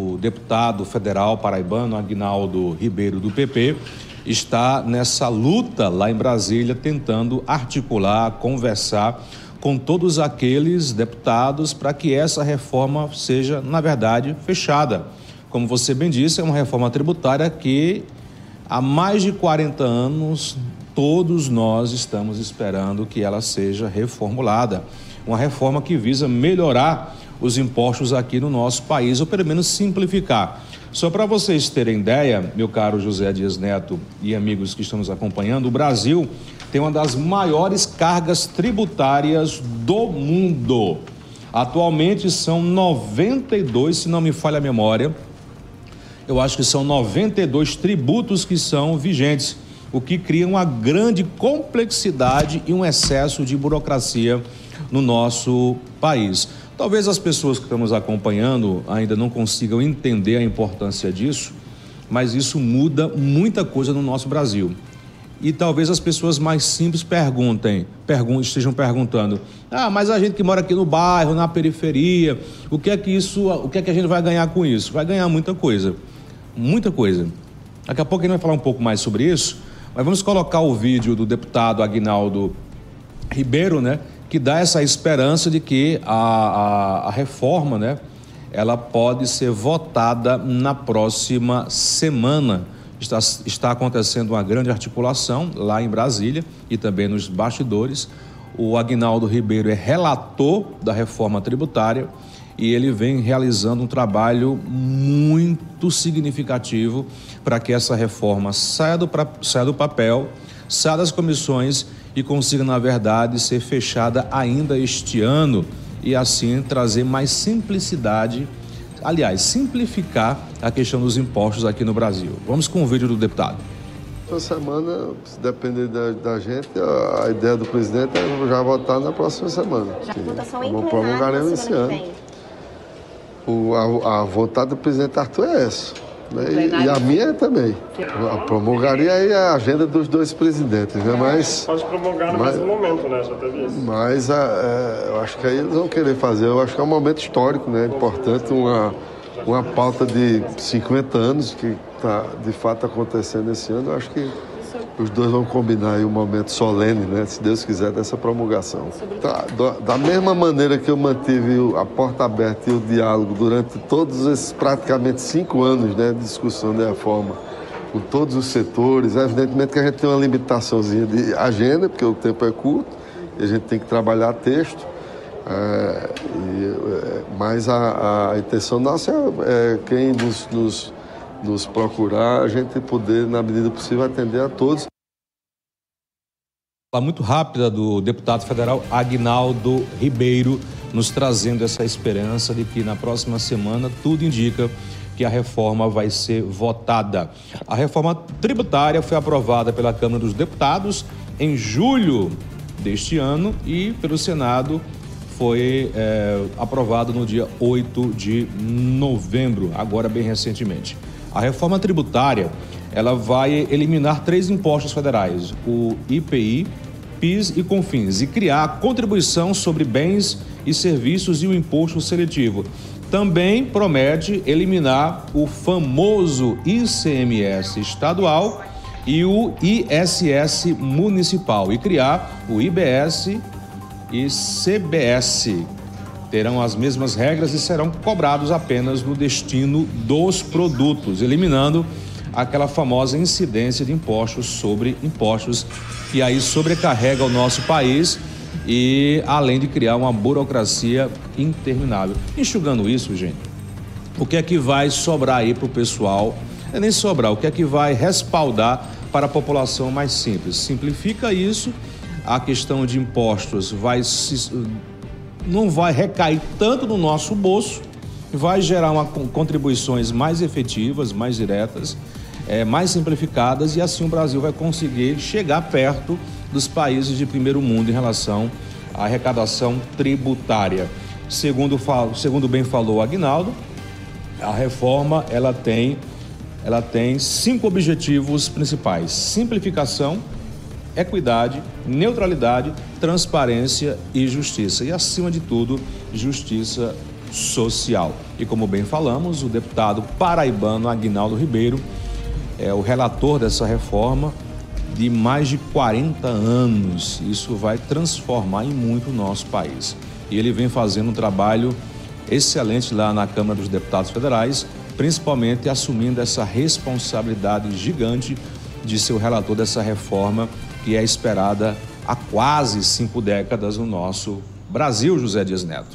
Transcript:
O deputado federal paraibano Agnaldo Ribeiro do PP está nessa luta lá em Brasília, tentando articular, conversar com todos aqueles deputados para que essa reforma seja, na verdade, fechada. Como você bem disse, é uma reforma tributária que há mais de 40 anos todos nós estamos esperando que ela seja reformulada. Uma reforma que visa melhorar os impostos aqui no nosso país, ou pelo menos simplificar. Só para vocês terem ideia, meu caro José Dias Neto e amigos que estão nos acompanhando, o Brasil tem uma das maiores cargas tributárias do mundo. Atualmente são 92, se não me falha a memória, eu acho que são 92 tributos que são vigentes, o que cria uma grande complexidade e um excesso de burocracia no nosso país. Talvez as pessoas que estão nos acompanhando ainda não consigam entender a importância disso, mas isso muda muita coisa no nosso Brasil. E talvez as pessoas mais simples perguntem, pergun estejam perguntando: "Ah, mas a gente que mora aqui no bairro, na periferia, o que é que isso, o que é que a gente vai ganhar com isso?" Vai ganhar muita coisa muita coisa. Daqui a pouco a gente vai falar um pouco mais sobre isso, mas vamos colocar o vídeo do deputado Agnaldo Ribeiro, né, que dá essa esperança de que a, a, a reforma, né, ela pode ser votada na próxima semana. Está, está acontecendo uma grande articulação lá em Brasília e também nos bastidores. O Agnaldo Ribeiro é relator da reforma tributária e ele vem realizando um trabalho muito significativo para que essa reforma saia do, saia do papel, saia das comissões e consiga, na verdade, ser fechada ainda este ano e assim trazer mais simplicidade, aliás, simplificar a questão dos impostos aqui no Brasil. Vamos com o vídeo do deputado. Essa semana, se depender da, da gente, a, a, ideia do presidente é já votar na próxima semana. Já a votação é prolongaremos esse ano o, a, a, vontade do presidente Arthur é essa. Né? E, e, a minha é também. A promulgaria aí a agenda dos dois presidentes, né? Mas. Pode promulgar no mas, mesmo momento, né? Já teve isso. Mas a, é, eu acho que aí eles vão querer fazer. Eu acho que é um momento histórico, né? Importante, uma, uma pauta de 50 anos que está de fato acontecendo esse ano. Eu acho que os dois vão combinar aí um momento solene, né, se Deus quiser, dessa promulgação. Tá, da mesma maneira que eu mantive a porta aberta e o diálogo durante todos esses praticamente cinco anos né, de discussão da reforma, com todos os setores, evidentemente que a gente tem uma limitaçãozinha de agenda, porque o tempo é curto, e a gente tem que trabalhar texto. É, e, é, mas a, a, intenção nossa é, é quem nos, nos nos procurar, a gente poder, na medida possível, atender a todos. Fala muito rápida do deputado federal Agnaldo Ribeiro, nos trazendo essa esperança de que na próxima semana tudo indica que a reforma vai ser votada. A reforma tributária foi aprovada pela Câmara dos Deputados em julho deste ano e pelo Senado foi é, aprovado no dia 8 de novembro, agora bem recentemente. A reforma tributária ela vai eliminar três impostos federais: o IPI, PIS e CONFINS, e criar a contribuição sobre bens e serviços e o imposto seletivo. Também promete eliminar o famoso ICMS estadual e o ISS municipal e criar o IBS e CBS, terão as mesmas regras e serão cobrados apenas no destino dos produtos, eliminando aquela famosa incidência de impostos sobre impostos que aí sobrecarrega o nosso país e além de criar uma burocracia interminável. Enxugando isso, gente, o que é que vai sobrar aí para o pessoal? É nem sobrar, o que é que vai respaldar para a população mais simples? Simplifica isso, a questão de impostos vai se não vai recair tanto no nosso bolso, vai gerar uma, contribuições mais efetivas, mais diretas, é, mais simplificadas e assim o Brasil vai conseguir chegar perto dos países de primeiro mundo em relação à arrecadação tributária. Segundo, segundo bem falou Agnaldo, a reforma ela tem, ela tem cinco objetivos principais: simplificação, equidade, neutralidade, transparência e justiça. E, acima de tudo, justiça social. E como bem falamos, o deputado paraibano Aguinaldo Ribeiro é o relator dessa reforma de mais de 40 anos. Isso vai transformar em muito o nosso país. E ele vem fazendo um trabalho excelente lá na Câmara dos Deputados Federais, principalmente assumindo essa responsabilidade gigante de ser o relator dessa reforma que é esperada há quase cinco décadas no nosso Brasil, José Dias Neto.